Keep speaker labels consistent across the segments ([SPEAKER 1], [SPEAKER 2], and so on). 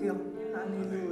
[SPEAKER 1] 行，那你。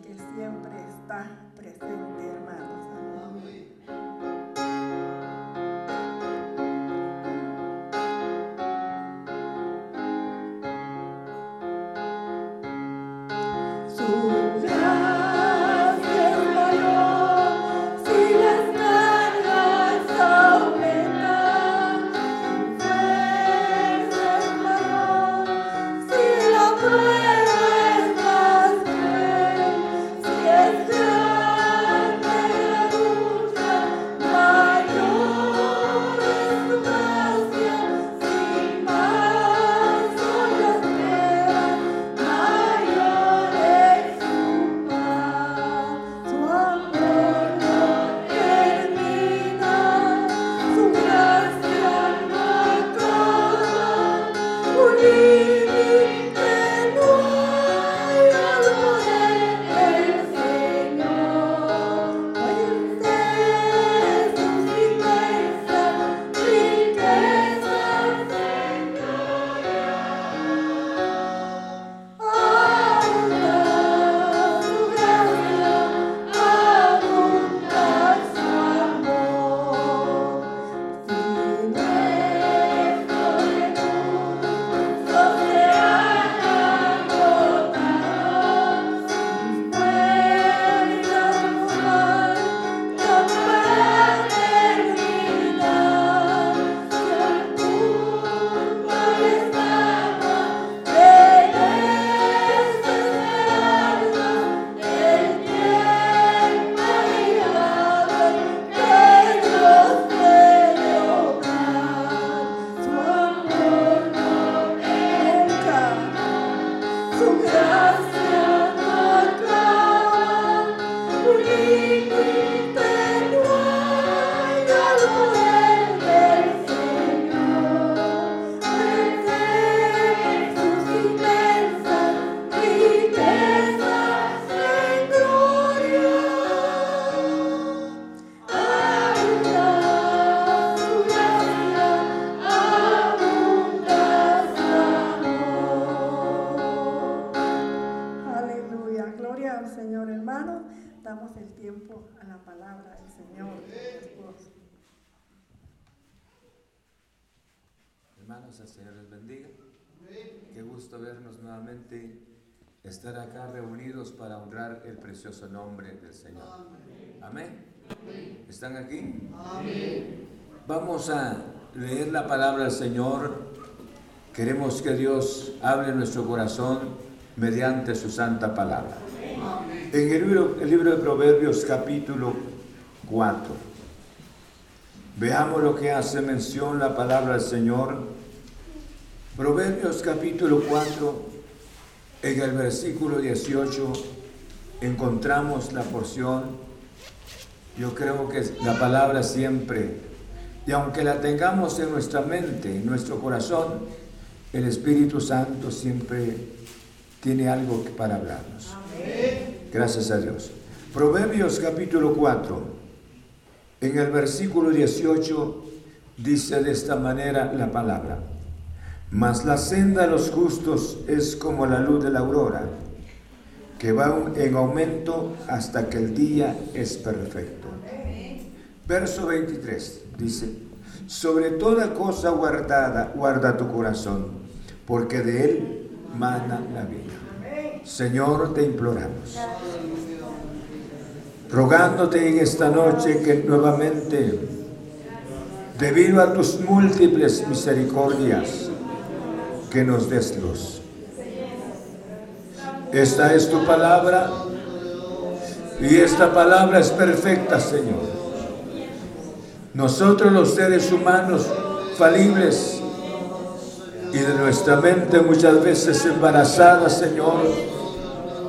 [SPEAKER 1] Que siempre está
[SPEAKER 2] el precioso nombre del Señor. Amén. ¿Están aquí? Vamos a leer la palabra del Señor. Queremos que Dios hable en nuestro corazón mediante su santa palabra. En el libro, el libro de Proverbios capítulo 4. Veamos lo que hace mención la palabra del Señor. Proverbios capítulo 4 en el versículo 18 encontramos la porción, yo creo que la palabra siempre, y aunque la tengamos en nuestra mente, en nuestro corazón, el Espíritu Santo siempre tiene algo para hablarnos. Gracias a Dios. Proverbios capítulo 4, en el versículo 18 dice de esta manera la palabra. Mas la senda de los justos es como la luz de la aurora, que va en aumento hasta que el día es perfecto. Verso 23 dice, sobre toda cosa guardada, guarda tu corazón, porque de él mana la vida. Señor, te imploramos, rogándote en esta noche que nuevamente, debido a tus múltiples misericordias, que nos des luz. Esta es tu palabra y esta palabra es perfecta, Señor. Nosotros los seres humanos falibles y de nuestra mente muchas veces embarazada, Señor,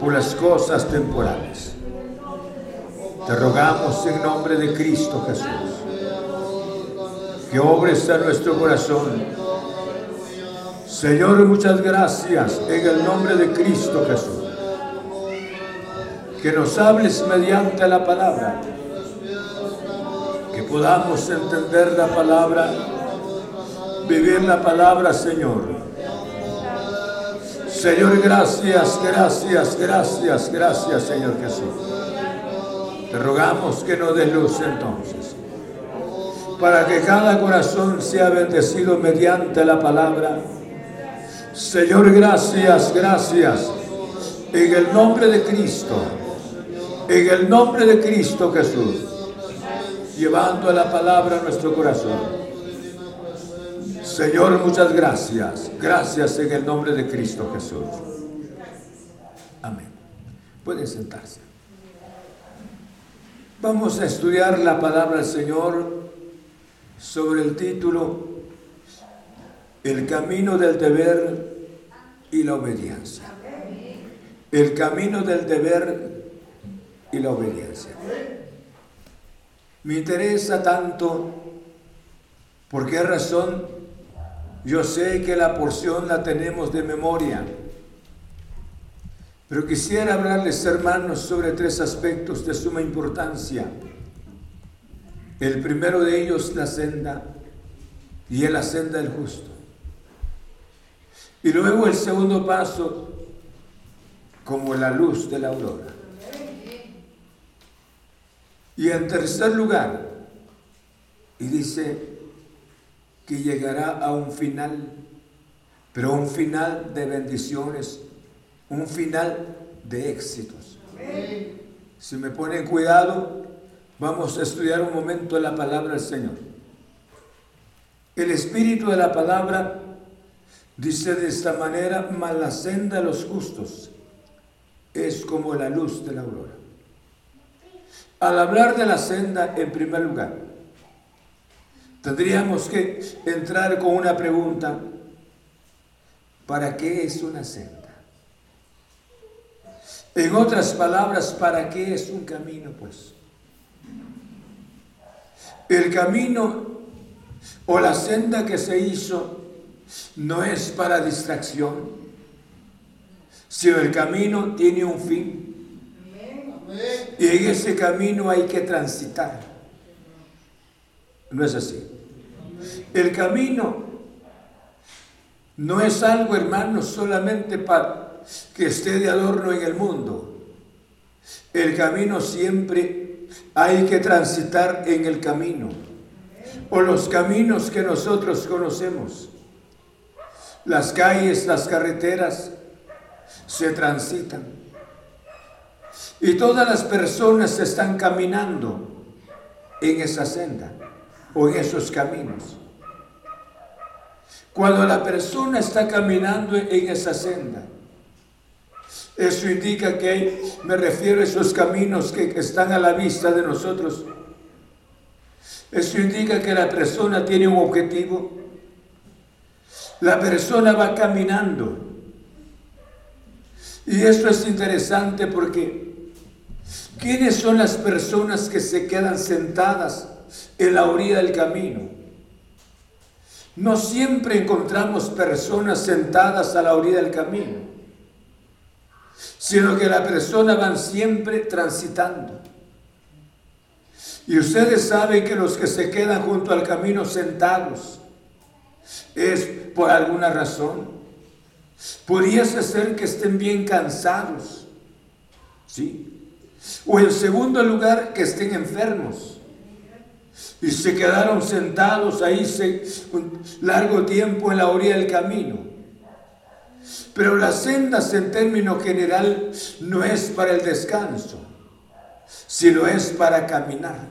[SPEAKER 2] por las cosas temporales. Te rogamos en nombre de Cristo Jesús que obres a nuestro corazón Señor, muchas gracias en el nombre de Cristo Jesús. Que nos hables mediante la palabra Que podamos entender la palabra, vivir la palabra, Señor. Señor, gracias, gracias, gracias, gracias, Señor Jesús. Te rogamos que nos des luz entonces, para que cada corazón sea bendecido mediante la palabra. Señor, gracias, gracias. En el nombre de Cristo, en el nombre de Cristo Jesús, llevando la palabra a nuestro corazón. Señor, muchas gracias. Gracias en el nombre de Cristo Jesús. Amén. Pueden sentarse. Vamos a estudiar la palabra del Señor sobre el título El camino del deber y la obediencia. El camino del deber y la obediencia. Me interesa tanto, ¿por qué razón? Yo sé que la porción la tenemos de memoria. Pero quisiera hablarles, hermanos, sobre tres aspectos de suma importancia. El primero de ellos, la senda, y es la senda del justo. Y luego el segundo paso, como la luz de la aurora. Y en tercer lugar, y dice que llegará a un final, pero un final de bendiciones un final de éxitos. Si me ponen cuidado, vamos a estudiar un momento la palabra del Señor. El espíritu de la palabra dice de esta manera, mas la senda de los justos es como la luz de la aurora. Al hablar de la senda, en primer lugar, tendríamos que entrar con una pregunta. ¿Para qué es una senda? En otras palabras, ¿para qué es un camino? Pues el camino o la senda que se hizo no es para distracción, sino el camino tiene un fin. Y en ese camino hay que transitar. No es así. El camino no es algo, hermano, solamente para que esté de adorno en el mundo. El camino siempre hay que transitar en el camino o los caminos que nosotros conocemos. Las calles, las carreteras se transitan. Y todas las personas están caminando en esa senda o en esos caminos. Cuando la persona está caminando en esa senda, eso indica que me refiero a esos caminos que están a la vista de nosotros. Eso indica que la persona tiene un objetivo. La persona va caminando. Y esto es interesante porque ¿quiénes son las personas que se quedan sentadas en la orilla del camino? No siempre encontramos personas sentadas a la orilla del camino sino que la persona van siempre transitando. Y ustedes saben que los que se quedan junto al camino sentados es por alguna razón. Pudiese ser que estén bien cansados, ¿sí? O en segundo lugar, que estén enfermos. Y se quedaron sentados ahí un largo tiempo en la orilla del camino. Pero las sendas en término general no es para el descanso, sino es para caminar.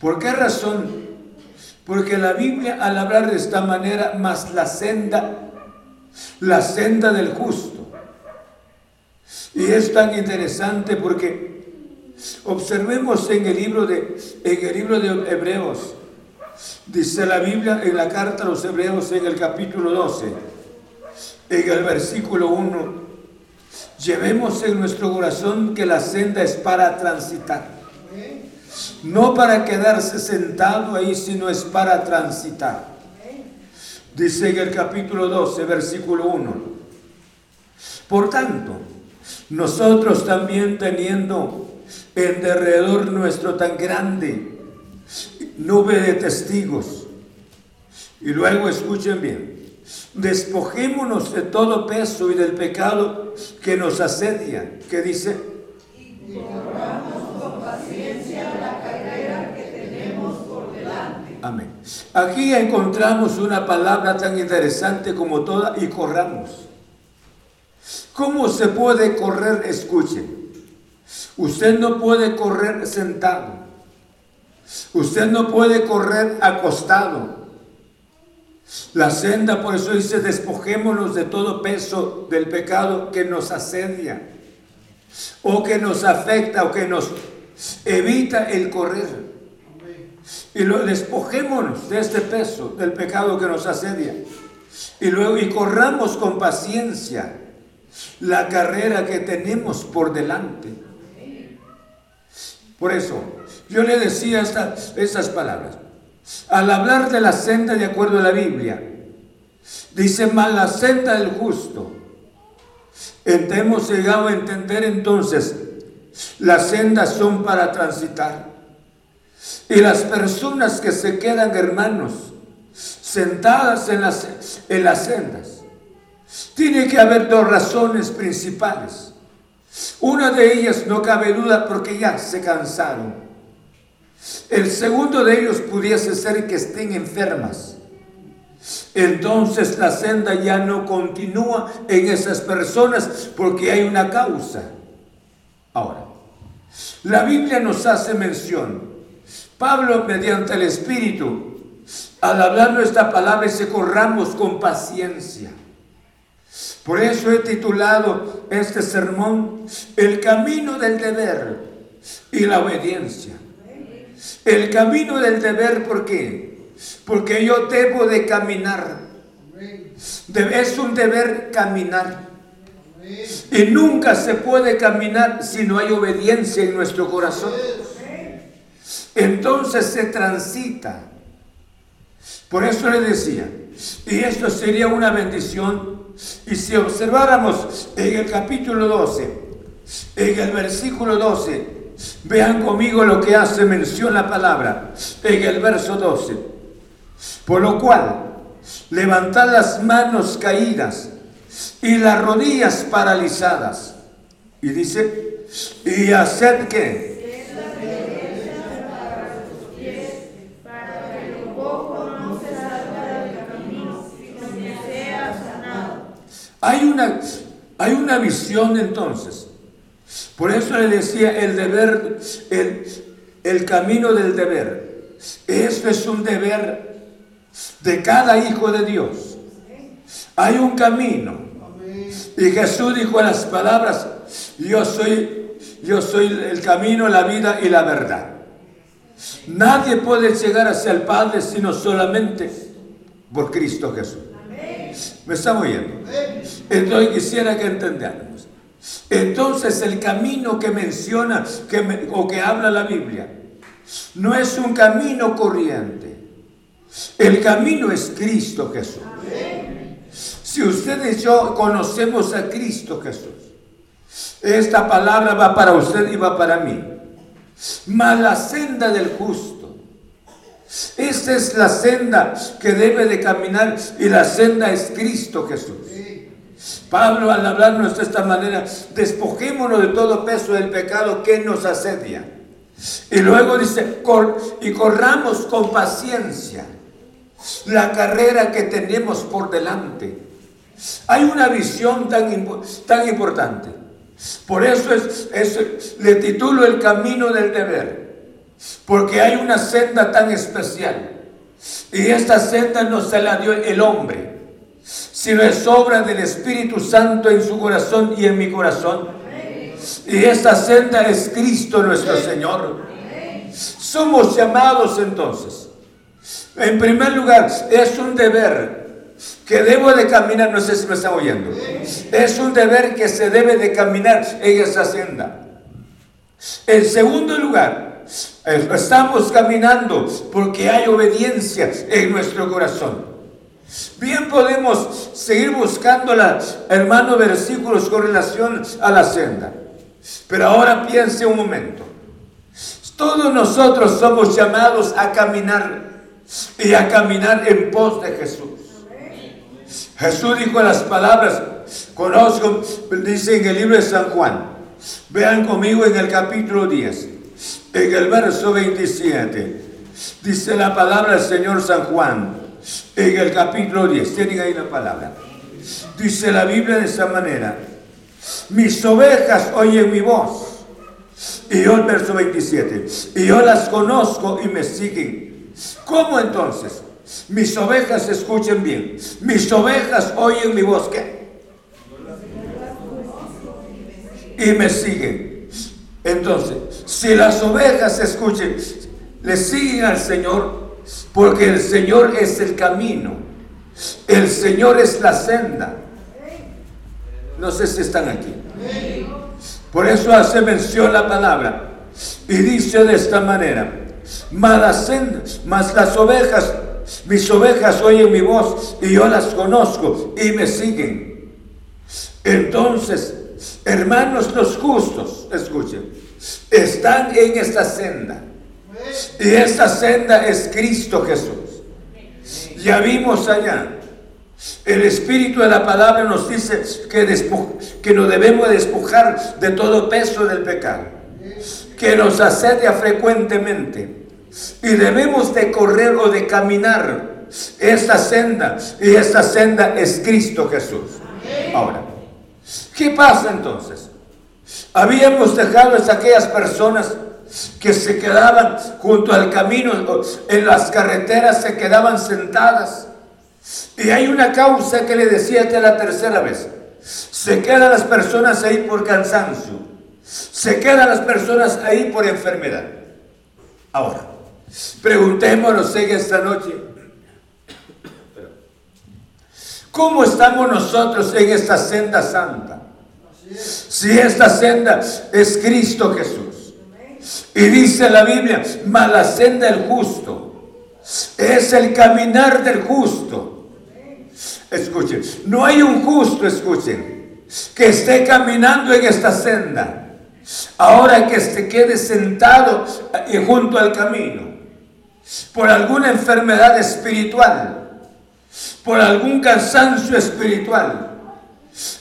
[SPEAKER 2] ¿Por qué razón? Porque la Biblia al hablar de esta manera, más la senda, la senda del justo. Y es tan interesante porque observemos en el libro de, en el libro de Hebreos, dice la Biblia en la carta a los Hebreos en el capítulo 12 en el versículo 1, llevemos en nuestro corazón que la senda es para transitar. No para quedarse sentado ahí, sino es para transitar. Dice en el capítulo 12, versículo 1. Por tanto, nosotros también teniendo en derredor nuestro tan grande nube de testigos. Y luego escuchen bien, despojémonos de todo peso y del pecado que nos asedia. ¿Qué dice? Y con paciencia la carrera que tenemos por delante. Amén. Aquí encontramos una palabra tan interesante como toda y corramos. ¿Cómo se puede correr? Escuchen. Usted no puede correr sentado. Usted no puede correr acostado. La senda, por eso dice, despojémonos de todo peso del pecado que nos asedia, o que nos afecta, o que nos evita el correr. Y lo despojémonos de este peso del pecado que nos asedia. Y luego, y corramos con paciencia la carrera que tenemos por delante. Por eso, yo le decía estas palabras. Al hablar de la senda de acuerdo a la Biblia, dice mal la senda del justo. Hemos llegado a entender entonces, las sendas son para transitar. Y las personas que se quedan, hermanos, sentadas en las, en las sendas, tiene que haber dos razones principales. Una de ellas no cabe duda porque ya se cansaron. El segundo de ellos pudiese ser que estén enfermas. Entonces la senda ya no continúa en esas personas porque hay una causa. Ahora, la Biblia nos hace mención. Pablo, mediante el Espíritu, al hablar esta palabra, se corramos con paciencia. Por eso he titulado este sermón El camino del deber y la obediencia. El camino del deber, ¿por qué? Porque yo debo de caminar. Es un deber caminar. Y nunca se puede caminar si no hay obediencia en nuestro corazón. Entonces se transita. Por eso le decía, y esto sería una bendición y si observáramos en el capítulo 12, en el versículo 12, vean conmigo lo que hace mención la palabra en el verso 12. Por lo cual, levantad las manos caídas y las rodillas paralizadas. Y dice, y haced que Hay una, hay una visión entonces. Por eso le decía el deber, el, camino del deber. Esto es un deber de cada hijo de Dios. Hay un camino. Y Jesús dijo las palabras, yo soy, yo soy el camino, la vida y la verdad. Nadie puede llegar hacia el Padre sino solamente por Cristo Jesús. ¿Me está oyendo? Entonces quisiera que entendamos. Entonces el camino que menciona que o que habla la Biblia no es un camino corriente. El camino es Cristo Jesús. Si ustedes y yo conocemos a Cristo Jesús, esta palabra va para usted y va para mí. Mas la senda del justo esta es la senda que debe de caminar y la senda es Cristo Jesús. Pablo al hablarnos de esta manera, despojémonos de todo peso del pecado que nos asedia. Y luego dice, y corramos con paciencia la carrera que tenemos por delante. Hay una visión tan, tan importante. Por eso es, le titulo el camino del deber. Porque hay una senda tan especial. Y esta senda no se la dio el hombre, sino es obra del Espíritu Santo en su corazón y en mi corazón. Y esta senda es Cristo nuestro Señor. Somos llamados entonces. En primer lugar, es un deber que debo de caminar, no sé si me está oyendo. Es un deber que se debe de caminar en esa senda. En segundo lugar, Estamos caminando porque hay obediencia en nuestro corazón. Bien podemos seguir buscando, hermano, versículos con relación a la senda. Pero ahora piense un momento. Todos nosotros somos llamados a caminar y a caminar en pos de Jesús. Jesús dijo las palabras, conozco, dice en el libro de San Juan, vean conmigo en el capítulo 10, en el verso 27, dice la palabra del Señor San Juan, en el capítulo 10, tienen ahí la palabra, dice la Biblia de esta manera, mis ovejas oyen mi voz, y yo el verso 27, y yo las conozco y me siguen. ¿Cómo entonces? Mis ovejas escuchen bien. Mis ovejas oyen mi voz. ¿Qué? Y me siguen. Entonces, si las ovejas escuchen, le siguen al Señor, porque el Señor es el camino. El Señor es la senda. No sé si están aquí. Por eso hace mención la palabra. Y dice de esta manera, mas las, ovejas mis ovejas oyen mi voz y yo las conozco y me siguen. Entonces, hermanos los justos, escuchen, están en esta senda. Y esta senda es Cristo Jesús. Ya vimos allá. El Espíritu de la palabra nos dice que, que nos debemos despojar de todo peso del pecado, que nos asedia frecuentemente y debemos de correr o de caminar esta senda. Y esta senda es Cristo Jesús. Ahora, ¿qué pasa entonces? Habíamos dejado a aquellas personas que se quedaban junto al camino, en las carreteras se quedaban sentadas. Y hay una causa que le decía que la tercera vez. Se quedan las personas ahí por cansancio. Se quedan las personas ahí por enfermedad. Ahora, Preguntémonos en esta noche, ¿cómo estamos nosotros en esta senda santa? Si esta senda es Cristo Jesús. Y dice la Biblia, mas la senda del justo es el caminar del justo. Escuchen, no hay un justo, escuchen, que esté caminando en esta senda. Ahora que se quede sentado eh, junto al camino por alguna enfermedad espiritual, por algún cansancio espiritual.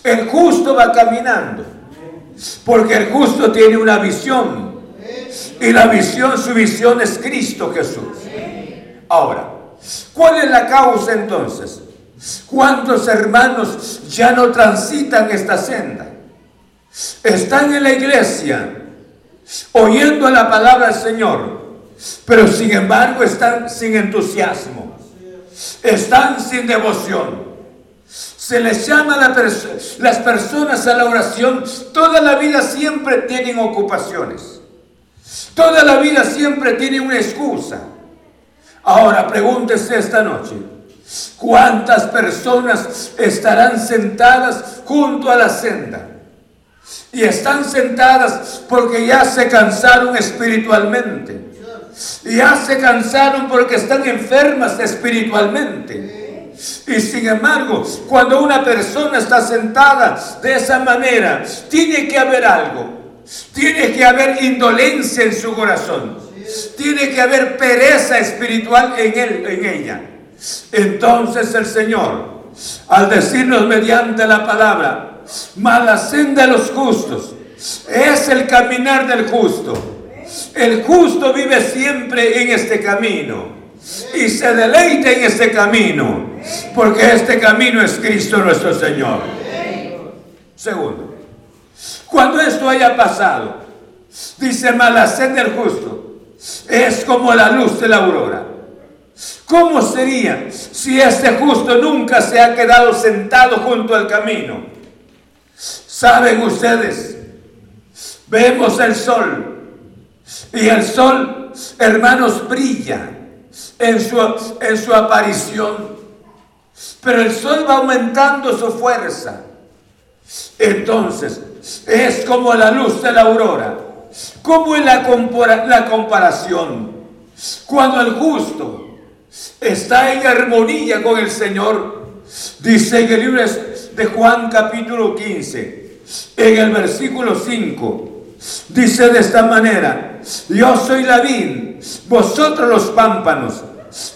[SPEAKER 2] El justo va caminando, porque el justo tiene una visión, y la visión, su visión es Cristo Jesús. Ahora, ¿cuál es la causa entonces? ¿Cuántos hermanos ya no transitan esta senda? Están en la iglesia oyendo la palabra del Señor, pero sin embargo están sin entusiasmo, están sin devoción. Se les llama a las personas a la oración, toda la vida siempre tienen ocupaciones, toda la vida siempre tienen una excusa. Ahora pregúntese esta noche, ¿cuántas personas estarán sentadas junto a la senda? Y están sentadas porque ya se cansaron espiritualmente ya se cansaron porque están enfermas espiritualmente. Y sin embargo, cuando una persona está sentada de esa manera, tiene que haber algo. Tiene que haber indolencia en su corazón. Tiene que haber pereza espiritual en él, en ella. Entonces el Señor, al decirnos mediante la palabra, mala senda de los justos, es el caminar del justo el justo vive siempre en este camino y se deleita en este camino, porque este camino es Cristo nuestro Señor. Segundo, cuando esto haya pasado, dice Malacén del justo, es como la luz de la aurora. ¿Cómo sería si este justo nunca se ha quedado sentado junto al camino? ¿Saben ustedes? Vemos el sol y el sol, hermanos, brilla en su, en su aparición. Pero el sol va aumentando su fuerza. Entonces, es como la luz de la aurora. ¿Cómo es la, la comparación? Cuando el justo está en armonía con el Señor, dice en el libro de Juan capítulo 15, en el versículo 5, dice de esta manera, yo soy la vid, vosotros los pámpanos,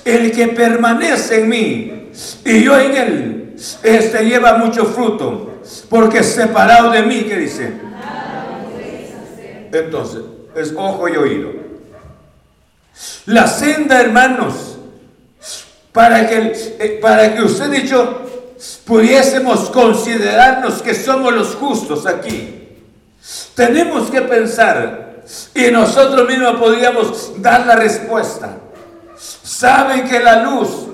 [SPEAKER 2] el que permanece en mí y yo en él, este lleva mucho fruto, porque separado de mí, ¿qué dice? Entonces, es ojo y oído. La senda, hermanos, para que, eh, para que usted y yo pudiésemos considerarnos que somos los justos aquí, tenemos que pensar y nosotros mismos podríamos dar la respuesta. Saben que la luz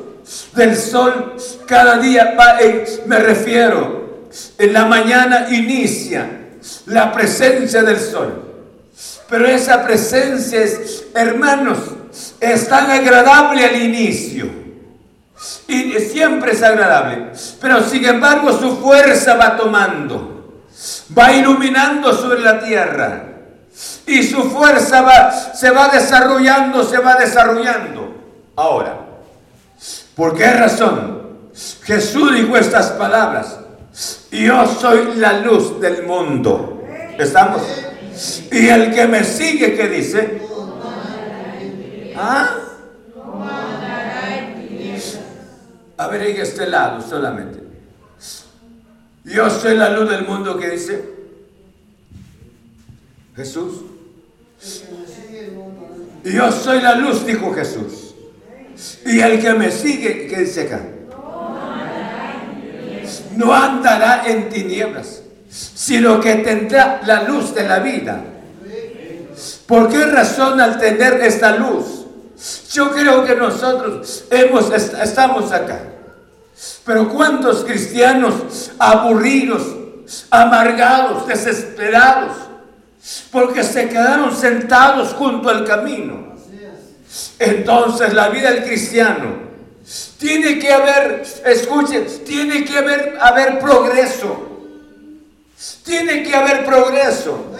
[SPEAKER 2] del sol cada día va, me refiero, en la mañana inicia la presencia del sol. Pero esa presencia es, hermanos, es tan agradable al inicio. Y siempre es agradable. Pero sin embargo su fuerza va tomando. Va iluminando sobre la tierra. Y su fuerza va, se va desarrollando, se va desarrollando. Ahora, ¿por qué razón? Jesús dijo estas palabras. Yo soy la luz del mundo. ¿Estamos? Y el que me sigue, ¿qué dice? ¿Ah? A ver, en este lado solamente. Yo soy la luz del mundo, ¿qué dice? Jesús. Yo soy la luz, dijo Jesús. Y el que me sigue, ¿qué dice acá? No andará en tinieblas sino que tendrá la luz de la vida. ¿Por qué razón al tener esta luz? Yo creo que nosotros hemos, estamos acá. Pero ¿cuántos cristianos aburridos, amargados, desesperados, porque se quedaron sentados junto al camino? Entonces la vida del cristiano tiene que haber, escuchen, tiene que haber, haber progreso. Tiene que haber progreso.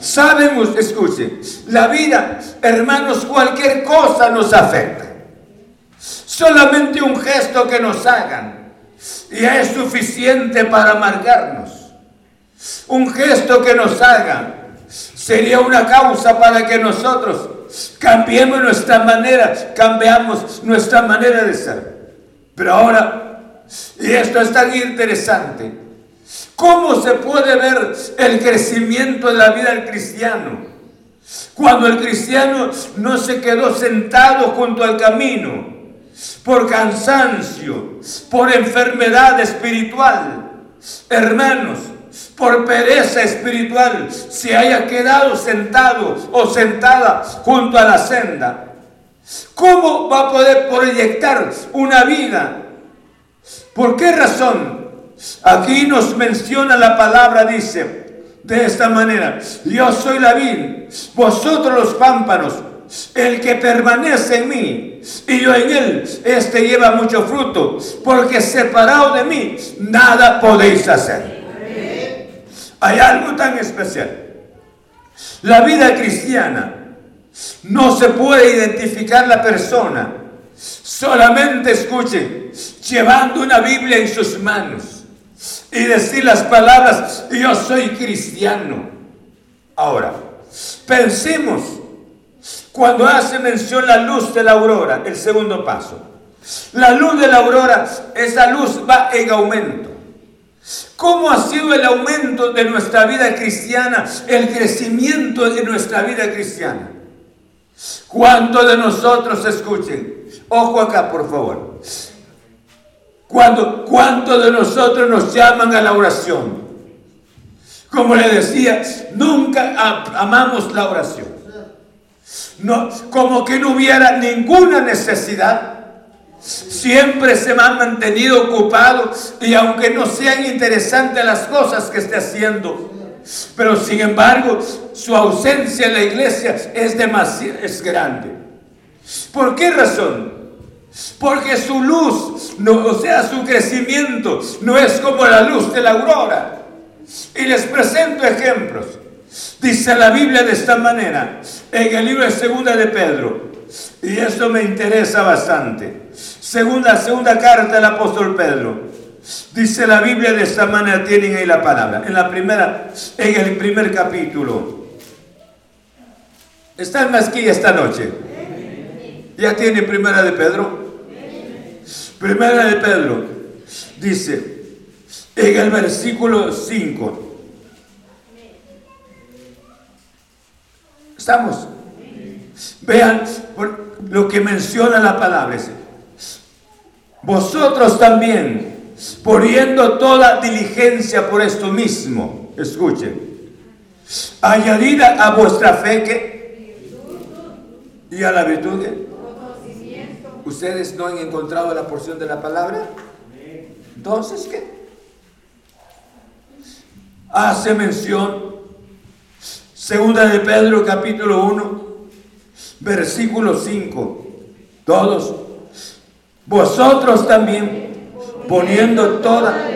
[SPEAKER 2] Sabemos, escuchen, la vida, hermanos, cualquier cosa nos afecta. Solamente un gesto que nos hagan ya es suficiente para amargarnos. Un gesto que nos hagan sería una causa para que nosotros cambiemos nuestra manera, cambiamos nuestra manera de ser. Pero ahora, y esto es tan interesante, ¿Cómo se puede ver el crecimiento de la vida del cristiano? Cuando el cristiano no se quedó sentado junto al camino por cansancio, por enfermedad espiritual, hermanos, por pereza espiritual, se haya quedado sentado o sentada junto a la senda. ¿Cómo va a poder proyectar una vida? ¿Por qué razón? Aquí nos menciona la palabra, dice, de esta manera, yo soy la vid, vosotros los pámpanos, el que permanece en mí y yo en él, este lleva mucho fruto, porque separado de mí nada podéis hacer. Hay algo tan especial. La vida cristiana no se puede identificar la persona solamente, escuchen, llevando una Biblia en sus manos y decir las palabras, yo soy cristiano. Ahora, pensemos, cuando hace mención la luz de la aurora, el segundo paso. La luz de la aurora, esa luz va en aumento. ¿Cómo ha sido el aumento de nuestra vida cristiana, el crecimiento de nuestra vida cristiana? ¿Cuántos de nosotros escuchen? Ojo acá, por favor. ¿Cuántos de nosotros nos llaman a la oración? Como le decía, nunca amamos la oración. No, como que no hubiera ninguna necesidad. Siempre se me han mantenido ocupados y aunque no sean interesantes las cosas que esté haciendo, pero sin embargo su ausencia en la iglesia es demasiado es grande. ¿Por qué razón? Porque su luz, no, o sea, su crecimiento, no es como la luz de la aurora. Y les presento ejemplos. Dice la Biblia de esta manera, en el libro de Segunda de Pedro, y esto me interesa bastante. Segunda, segunda carta del apóstol Pedro. Dice la Biblia de esta manera, tienen ahí la palabra. En la primera, en el primer capítulo. ¿Están aquí esta noche? ¿Ya tiene primera de Pedro? Primera de Pedro dice en el versículo 5. ¿Estamos? Vean lo que menciona la palabra. Vosotros también, poniendo toda diligencia por esto mismo, escuchen, añadida a vuestra fe que y a la virtud ¿Ustedes no han encontrado la porción de la palabra? Entonces, ¿qué? Hace mención, segunda de Pedro capítulo 1, versículo 5. Todos, vosotros también, poniendo toda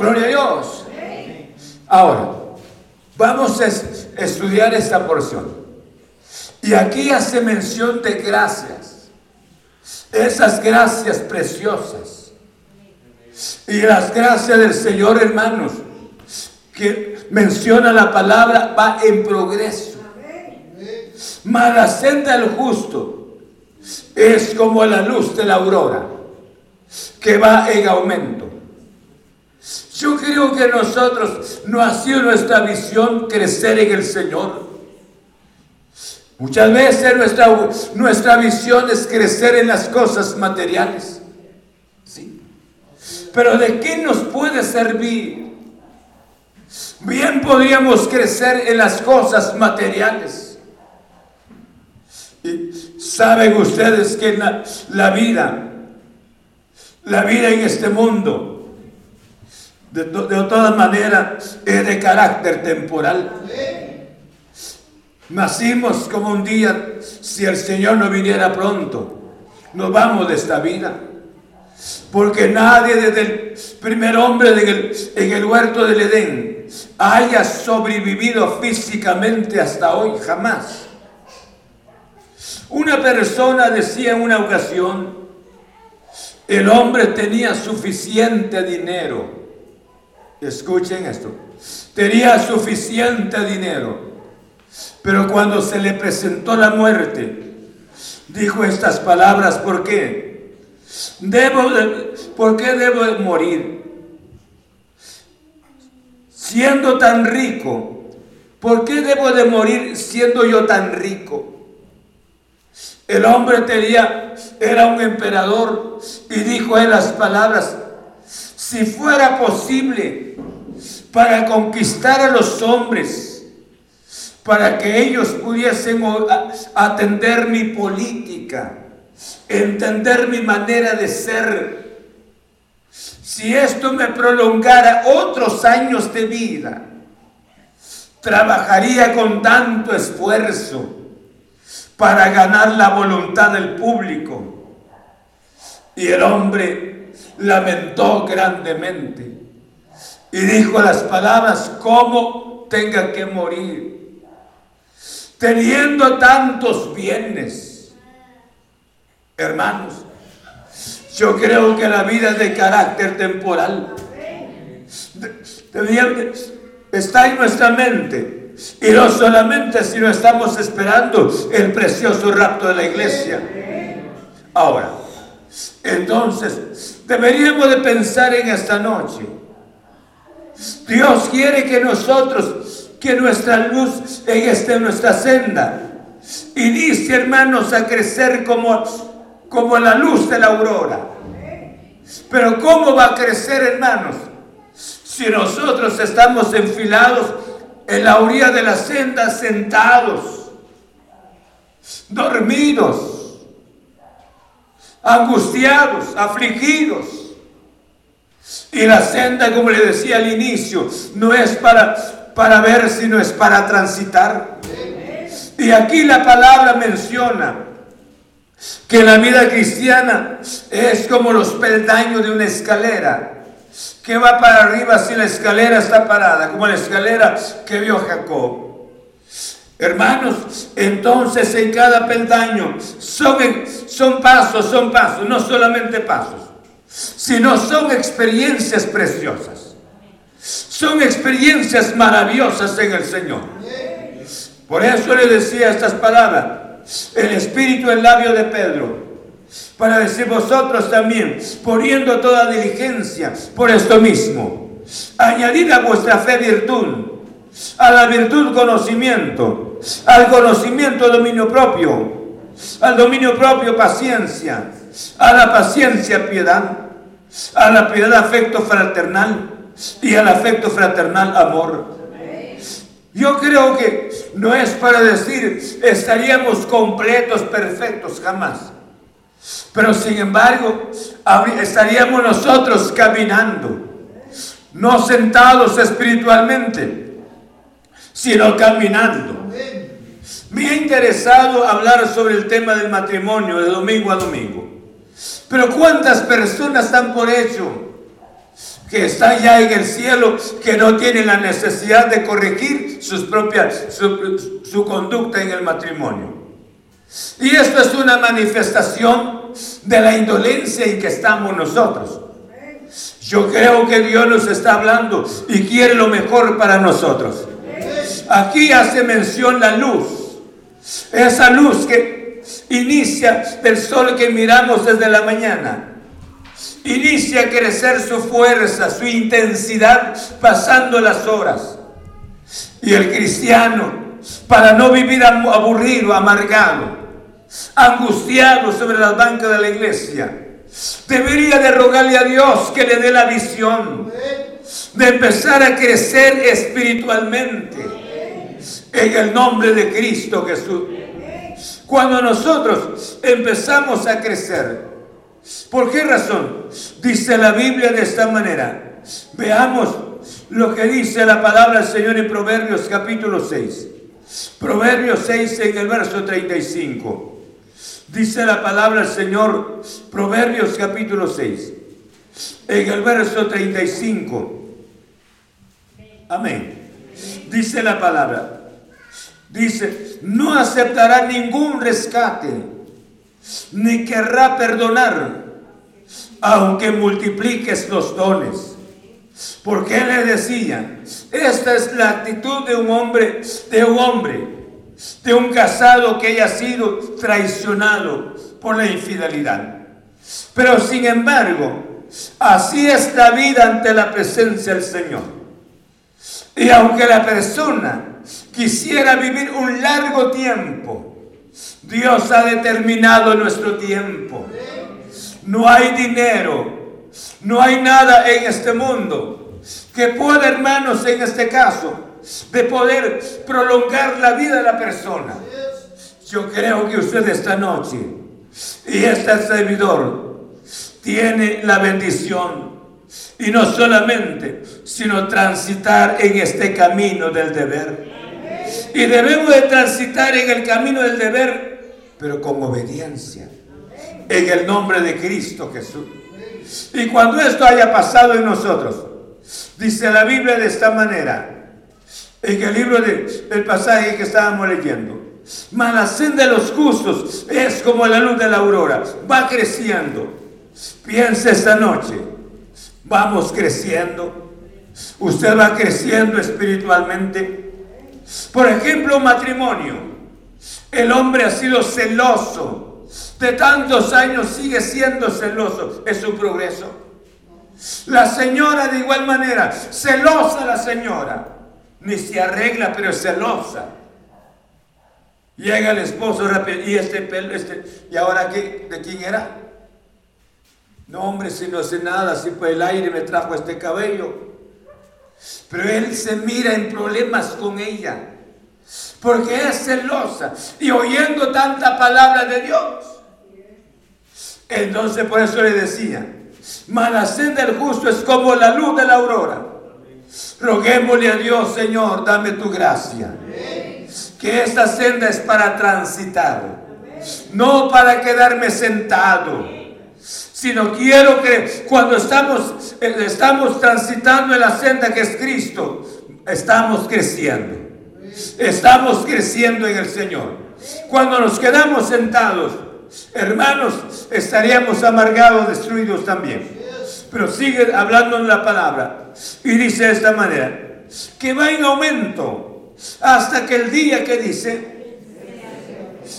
[SPEAKER 2] Gloria a Dios. Ahora, vamos a estudiar esta porción. Y aquí hace mención de gracias. Esas gracias preciosas. Y las gracias del Señor, hermanos, que menciona la palabra, va en progreso. Mas la senda del justo es como la luz de la aurora, que va en aumento. Yo creo que nosotros no ha sido nuestra visión crecer en el Señor. Muchas veces nuestra, nuestra visión es crecer en las cosas materiales. ¿Sí? Pero ¿de qué nos puede servir? Bien podríamos crecer en las cosas materiales. Y saben ustedes que la, la vida, la vida en este mundo, de, todas maneras es de carácter temporal. Nacimos como un día, si el Señor no viniera pronto, nos vamos de esta vida. Porque nadie desde el primer hombre en el huerto del Edén haya sobrevivido físicamente hasta hoy, jamás. Una persona decía en una ocasión, el hombre tenía suficiente dinero Escuchen esto. Tenía suficiente dinero, pero cuando se le presentó la muerte, dijo estas palabras, ¿por qué? Debo ¿Por qué debo de morir? Siendo tan rico, ¿por qué debo de morir siendo yo tan rico? El hombre tenía, era un emperador y dijo en las palabras, si fuera posible, para conquistar a los hombres, para que ellos pudiesen atender mi política, entender mi manera de ser. Si esto me prolongara otros años de vida, trabajaría con tanto esfuerzo para ganar la voluntad del público. Y el hombre lamentó grandemente y dijo las palabras, ¿cómo tenga que morir? Teniendo tantos bienes. Hermanos, yo creo que la vida es de carácter temporal. Está en nuestra mente. Y no solamente si no estamos esperando el precioso rapto de la iglesia. Ahora, entonces, deberíamos de pensar en esta noche Dios quiere que nosotros, que nuestra luz esté en nuestra senda. Inicie, hermanos, a crecer como, como la luz de la aurora. Pero ¿cómo va a crecer, hermanos? Si nosotros estamos enfilados en la orilla de la senda, sentados, dormidos, angustiados, afligidos. Y la senda, como le decía al inicio, no es para, para ver, sino es para transitar. Y aquí la palabra menciona que la vida cristiana es como los peldaños de una escalera que va para arriba si la escalera está parada, como la escalera que vio Jacob. Hermanos, entonces en cada peldaño son, pasos, son pasos, no solamente pasos, sino son experiencias preciosas. Son experiencias maravillosas en el Señor. Por eso le decía estas palabras, el espíritu el labio de Pedro, para decir vosotros también, poniendo toda diligencia por esto mismo, añadid a vuestra fe virtud, a la virtud conocimiento, al conocimiento dominio propio, al dominio propio paciencia, a la paciencia piedad, a la piedad afecto fraternal y al afecto fraternal amor. Yo creo que no es para decir estaríamos completos, perfectos, jamás. Pero sin embargo, estaríamos nosotros caminando, no sentados espiritualmente, sino caminando. Me ha interesado hablar sobre el tema del matrimonio de domingo a domingo. Pero ¿cuántas personas están por hecho que están ya en el cielo, que no tienen la necesidad de corregir sus propias, su, su conducta en el matrimonio? Y esto es una manifestación de la indolencia en que estamos nosotros. Yo creo que Dios nos está hablando y quiere lo mejor para nosotros. Aquí hace mención la luz. Esa luz que inicia del sol que miramos desde la mañana. Inicia a crecer su fuerza, su intensidad, pasando las horas. Y el cristiano, para no vivir aburrido, amargado, angustiado sobre las bancas de la iglesia, debería de rogarle a Dios que le dé la visión de empezar a crecer espiritualmente en el nombre de Cristo Jesús. Cuando nosotros empezamos a crecer, ¿por qué razón? Dice la Biblia de esta manera. Veamos lo que dice la palabra del Señor en Proverbios capítulo 6. Proverbios 6 en el verso 35. Dice la palabra del Señor, Proverbios capítulo 6, en el verso 35. Amén. Dice la palabra. Dice, no aceptará ningún rescate, ni querrá perdonar, aunque multipliques los dones. Porque le decía, esta es la actitud de un hombre, de un hombre de un casado que haya sido traicionado por la infidelidad. Pero sin embargo, así es la vida ante la presencia del Señor. Y aunque la persona quisiera vivir un largo tiempo, Dios ha determinado nuestro tiempo. No hay dinero, no hay nada en este mundo que pueda, hermanos, en este caso, de poder prolongar la vida de la persona. Yo creo que usted esta noche y este servidor tiene la bendición y no solamente, sino transitar en este camino del deber. Y debemos de transitar en el camino del deber, pero con obediencia, en el nombre de Cristo Jesús. Y cuando esto haya pasado en nosotros, dice la Biblia de esta manera, en el libro del pasaje que estábamos leyendo. Mas la senda de los justos es como la luz de la aurora, va creciendo. Piensa esta noche, vamos creciendo. Usted va creciendo espiritualmente. Por ejemplo, matrimonio. El hombre ha sido celoso. De tantos años sigue siendo celoso. Es su progreso. La señora de igual manera, celosa la señora ni se arregla, pero es celosa. Llega el esposo rápido, y este pelo, este, ¿y ahora qué? ¿De quién era? No, hombre, si no sé nada, si por el aire me trajo este cabello. Pero él se mira en problemas con ella, porque es celosa y oyendo tanta palabra de Dios. Entonces por eso le decía, mala senda del justo es como la luz de la aurora Roguémosle a Dios, Señor, dame tu gracia. Que esta senda es para transitar, no para quedarme sentado, sino quiero que cuando estamos, eh, estamos transitando en la senda que es Cristo, estamos creciendo. Estamos creciendo en el Señor. Cuando nos quedamos sentados, hermanos, estaríamos amargados, destruidos también. Pero sigue hablando en la palabra y dice de esta manera, que va en aumento hasta que el día que dice,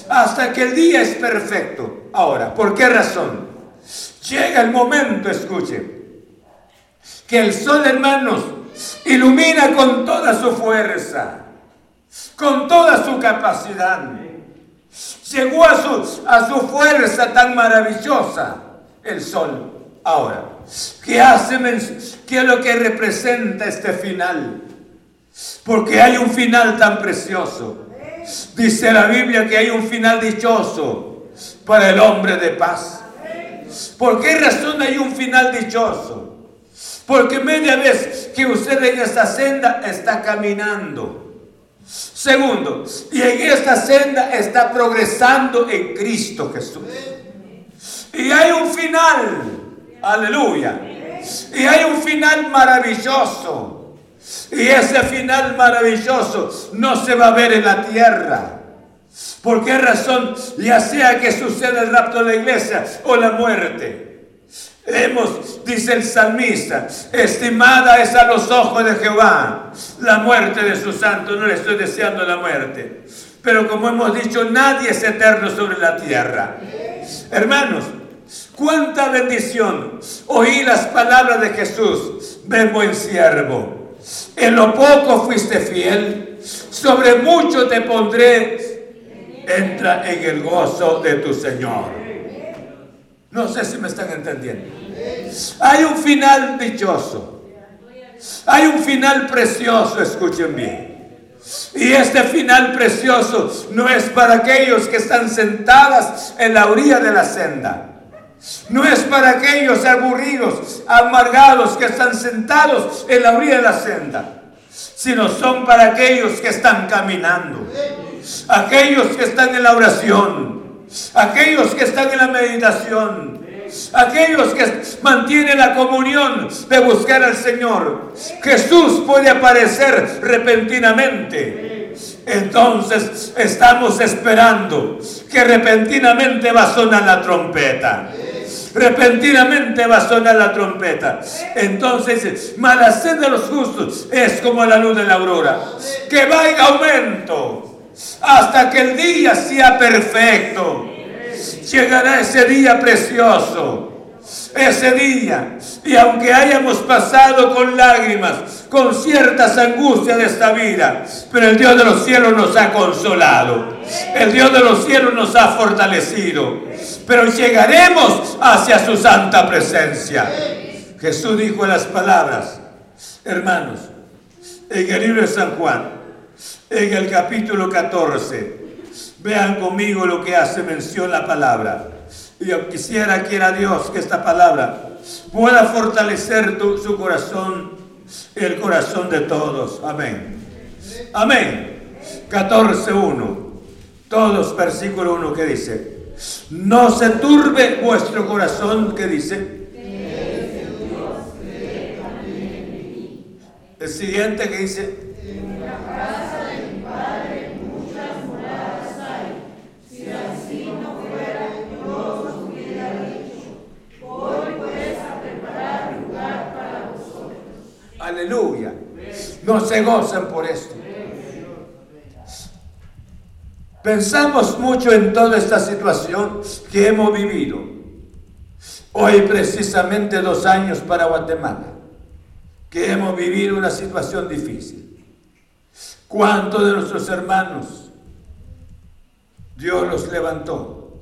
[SPEAKER 2] hasta que el día es perfecto. Ahora, ¿por qué razón? Llega el momento, escuche, que el sol, hermanos, ilumina con toda su fuerza, con toda su capacidad. Llegó a su, a su fuerza tan maravillosa el sol. Ahora, ¿qué hace? ¿Qué es lo que representa este final? Porque hay un final tan precioso. Dice la Biblia que hay un final dichoso para el hombre de paz. ¿Por qué razón hay un final dichoso? Porque media vez que usted en esta senda está caminando. Segundo, y en esta senda está progresando en Cristo Jesús. Y hay un final, aleluya. Y hay un final maravilloso. Y ese final maravilloso no se va a ver en la tierra. ¿Por qué razón? Ya sea que suceda el rapto de la iglesia o la muerte. Hemos, dice el salmista, estimada es a los ojos de Jehová la muerte de su santo. No le estoy deseando la muerte. Pero como hemos dicho, nadie es eterno sobre la tierra. Hermanos, cuánta bendición. Oí las palabras de Jesús. Ven buen siervo en lo poco fuiste fiel, sobre mucho te pondré, entra en el gozo de tu Señor. No sé si me están entendiendo. Hay un final dichoso. Hay un final precioso, escuchen bien. Y este final precioso no es para aquellos que están sentadas en la orilla de la senda no es para aquellos aburridos, amargados que están sentados en la orilla de la senda, sino son para aquellos que están caminando, aquellos que están en la oración, aquellos que están en la meditación, aquellos que mantienen la comunión de buscar al Señor. Jesús puede aparecer repentinamente. Entonces estamos esperando que repentinamente va a sonar la trompeta repentinamente va a sonar la trompeta. Entonces, mala sed de los justos es como la luz de la aurora, que va en aumento hasta que el día sea perfecto. Llegará ese día precioso ese día. Y aunque hayamos pasado con lágrimas, con ciertas angustias de esta vida, pero el Dios de los cielos nos ha consolado. El Dios de los cielos nos ha fortalecido. Pero llegaremos hacia su santa presencia. Jesús dijo las palabras, hermanos, en el libro de San Juan, en el capítulo 14, vean conmigo lo que hace mención la palabra. Y yo quisiera, quiera Dios, que esta palabra pueda fortalecer su corazón y el corazón de todos. Amén. Amén. 14.1. Todos, versículo 1 que dice, no se turbe vuestro corazón, que dice. El siguiente que dice, Aleluya. No se gozan por esto. Pensamos mucho en toda esta situación que hemos vivido. Hoy precisamente dos años para Guatemala, que hemos vivido una situación difícil. ¿Cuántos de nuestros hermanos Dios los levantó?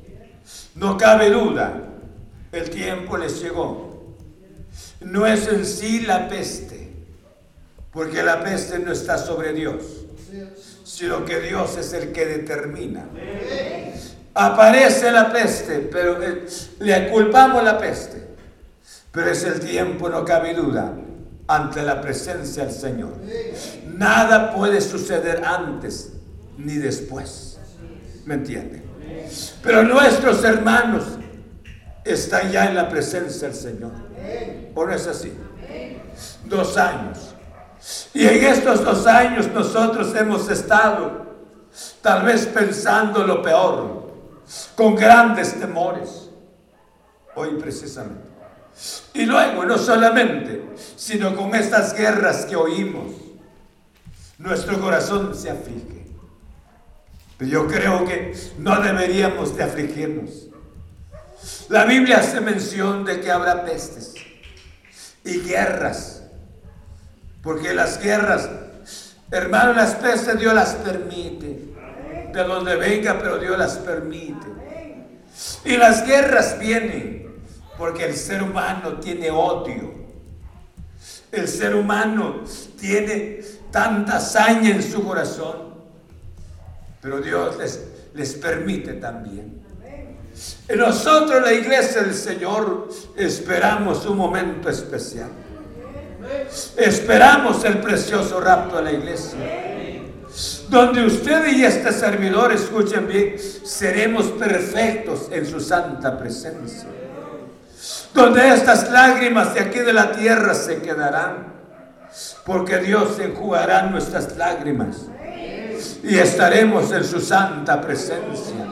[SPEAKER 2] No cabe duda, el tiempo les llegó. No es en sí la peste, porque la peste no está sobre Dios, sino que Dios es el que determina. Aparece la peste, pero eh, le culpamos la peste. Pero es el tiempo, no cabe duda, ante la presencia del Señor. Nada puede suceder antes ni después. ¿Me entienden? Pero nuestros hermanos están ya en la presencia del Señor. ¿O no es así? Dos años. Y en estos dos años nosotros hemos estado tal vez pensando lo peor, con grandes temores. Hoy precisamente. Y luego, no solamente, sino con estas guerras que oímos, nuestro corazón se aflige. Pero yo creo que no deberíamos de afligirnos. La Biblia hace mención de que habrá pestes y guerras. Porque las guerras, hermano, las pestes Dios las permite. De donde venga, pero Dios las permite. Y las guerras vienen porque el ser humano tiene odio. El ser humano tiene tanta hazaña en su corazón. Pero Dios les, les permite también. Nosotros, la iglesia del Señor, esperamos un momento especial. Esperamos el precioso rapto de la iglesia. Donde usted y este servidor, escuchen bien, seremos perfectos en su santa presencia donde estas lágrimas de aquí de la tierra se quedarán, porque Dios enjugará nuestras lágrimas y estaremos en su santa presencia.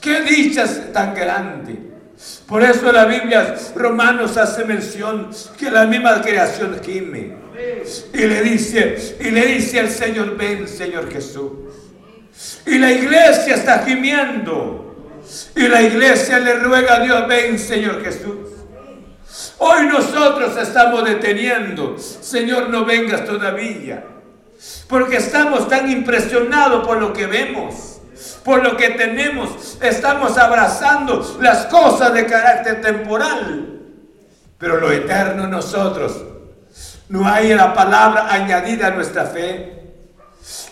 [SPEAKER 2] Qué dichas tan grande. Por eso la Biblia, Romanos hace mención que la misma creación gime. Y le dice, y le dice al Señor, ven Señor Jesús. Y la iglesia está gimiendo. Y la iglesia le ruega a Dios, ven Señor Jesús. Hoy nosotros estamos deteniendo, Señor, no vengas todavía. Porque estamos tan impresionados por lo que vemos, por lo que tenemos. Estamos abrazando las cosas de carácter temporal. Pero lo eterno nosotros, no hay la palabra añadida a nuestra fe.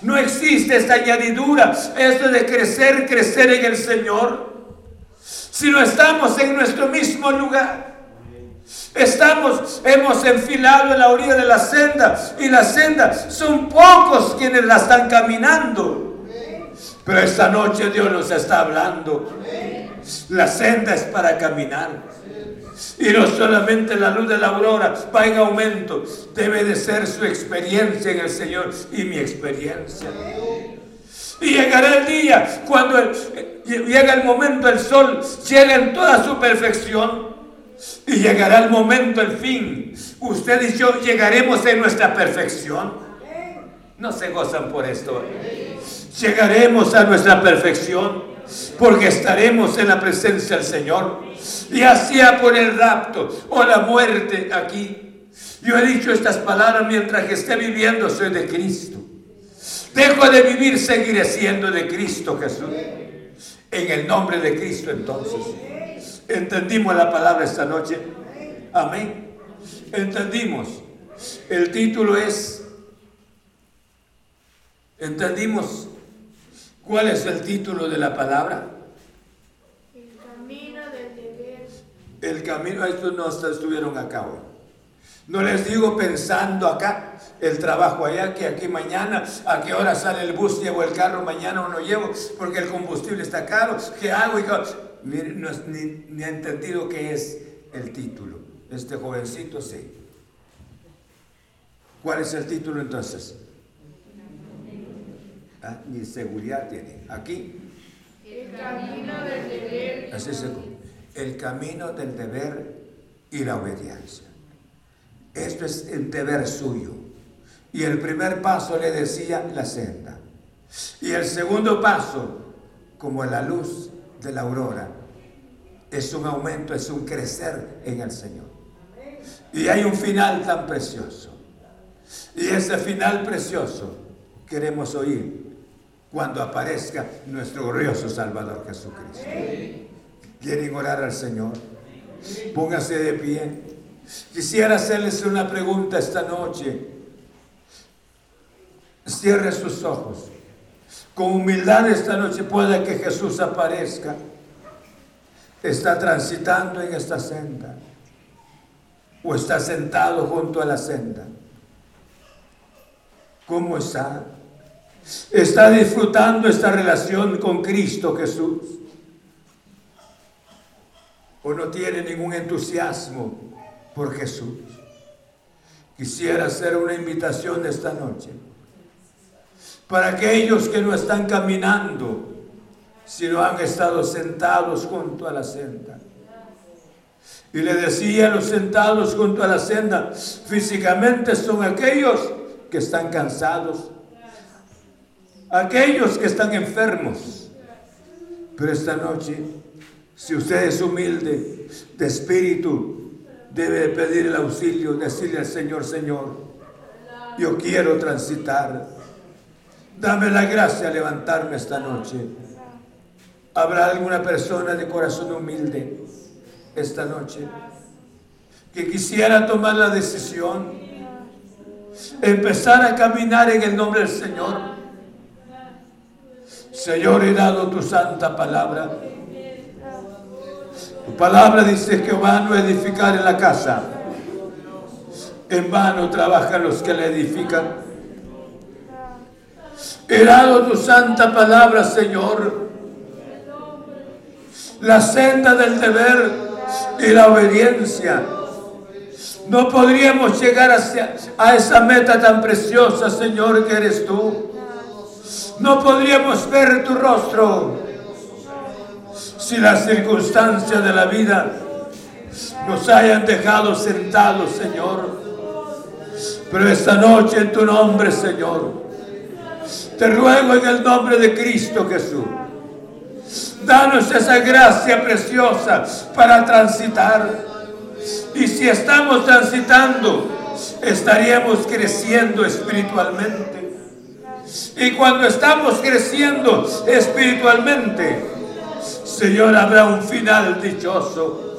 [SPEAKER 2] No existe esta añadidura, esto de crecer, crecer en el Señor. Si no estamos en nuestro mismo lugar. Estamos, hemos enfilado en la orilla de la senda y la senda son pocos quienes la están caminando. Pero esta noche Dios nos está hablando. La senda es para caminar. Y no solamente la luz de la aurora va en aumento, debe de ser su experiencia en el Señor y mi experiencia. Y llegará el día cuando llega el momento, el sol llega en toda su perfección. Y llegará el momento, el fin. Usted y yo llegaremos en nuestra perfección. No se gozan por esto. Llegaremos a nuestra perfección porque estaremos en la presencia del Señor. Ya sea por el rapto o la muerte aquí. Yo he dicho estas palabras mientras que esté viviendo soy de Cristo. Dejo de vivir, seguiré siendo de Cristo Jesús. En el nombre de Cristo entonces. ¿Entendimos la palabra esta noche? Amén. Entendimos. El título es, ¿entendimos cuál es el título de la palabra?
[SPEAKER 3] El camino del deber.
[SPEAKER 2] El camino, estos no estuvieron acá hoy. No les digo pensando acá, el trabajo allá, que aquí mañana, a qué hora sale el bus, llevo el carro mañana o no llevo, porque el combustible está caro, ¿qué hago? Y no, ni, ni ha entendido qué es el título. Este jovencito sí. ¿Cuál es el título entonces? ¿Ah? Ni seguridad tiene. Aquí.
[SPEAKER 3] El camino del deber.
[SPEAKER 2] Así se, el camino del deber y la obediencia. Esto es el deber suyo. Y el primer paso le decía la senda. Y el segundo paso, como la luz de la aurora, es un aumento, es un crecer en el Señor. Y hay un final tan precioso. Y ese final precioso queremos oír cuando aparezca nuestro glorioso Salvador Jesucristo. ¿Quieren orar al Señor? Póngase de pie. Quisiera hacerles una pregunta esta noche. Cierre sus ojos. Con humildad esta noche puede que Jesús aparezca. Está transitando en esta senda. O está sentado junto a la senda. ¿Cómo está? Está disfrutando esta relación con Cristo Jesús. o no tiene ningún entusiasmo por Jesús, quisiera hacer una invitación esta noche para aquellos que no están caminando, sino han estado sentados junto a la senda. Y le decía los sentados junto a la senda, físicamente son aquellos que están cansados, aquellos que están enfermos. Pero esta noche, si usted es humilde de espíritu, debe pedir el auxilio, decirle al Señor, Señor, yo quiero transitar. Dame la gracia de levantarme esta noche. ¿Habrá alguna persona de corazón humilde esta noche que quisiera tomar la decisión, empezar a caminar en el nombre del Señor? Señor, he dado tu santa palabra. Tu palabra dice que vano edificar en la casa. En vano trabajan los que la edifican. He dado tu santa palabra, Señor. La senda del deber y la obediencia. No podríamos llegar hacia, a esa meta tan preciosa, Señor, que eres tú. No podríamos ver tu rostro si las circunstancias de la vida nos hayan dejado sentados, Señor. Pero esta noche en tu nombre, Señor, te ruego en el nombre de Cristo Jesús. Danos esa gracia preciosa para transitar. Y si estamos transitando, estaríamos creciendo espiritualmente. Y cuando estamos creciendo espiritualmente, Señor, habrá un final dichoso.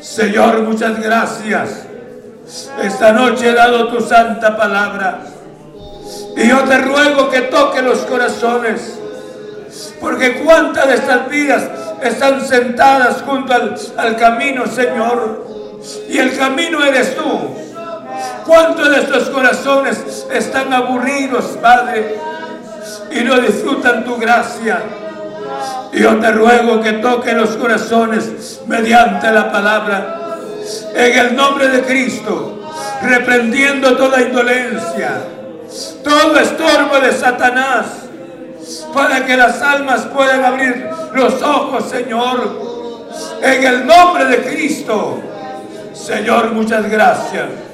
[SPEAKER 2] Señor, muchas gracias. Esta noche he dado tu santa palabra. Y yo te ruego que toque los corazones. Porque cuántas de estas vidas están sentadas junto al, al camino, Señor. Y el camino eres tú. ¿Cuántos de estos corazones están aburridos, Padre? Y no disfrutan tu gracia. Yo te ruego que toque los corazones mediante la palabra. En el nombre de Cristo, reprendiendo toda indolencia, todo estorbo de Satanás, para que las almas puedan abrir los ojos, Señor. En el nombre de Cristo, Señor, muchas gracias.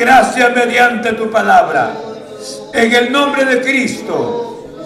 [SPEAKER 2] Gracias mediante tu palabra. En el nombre de Cristo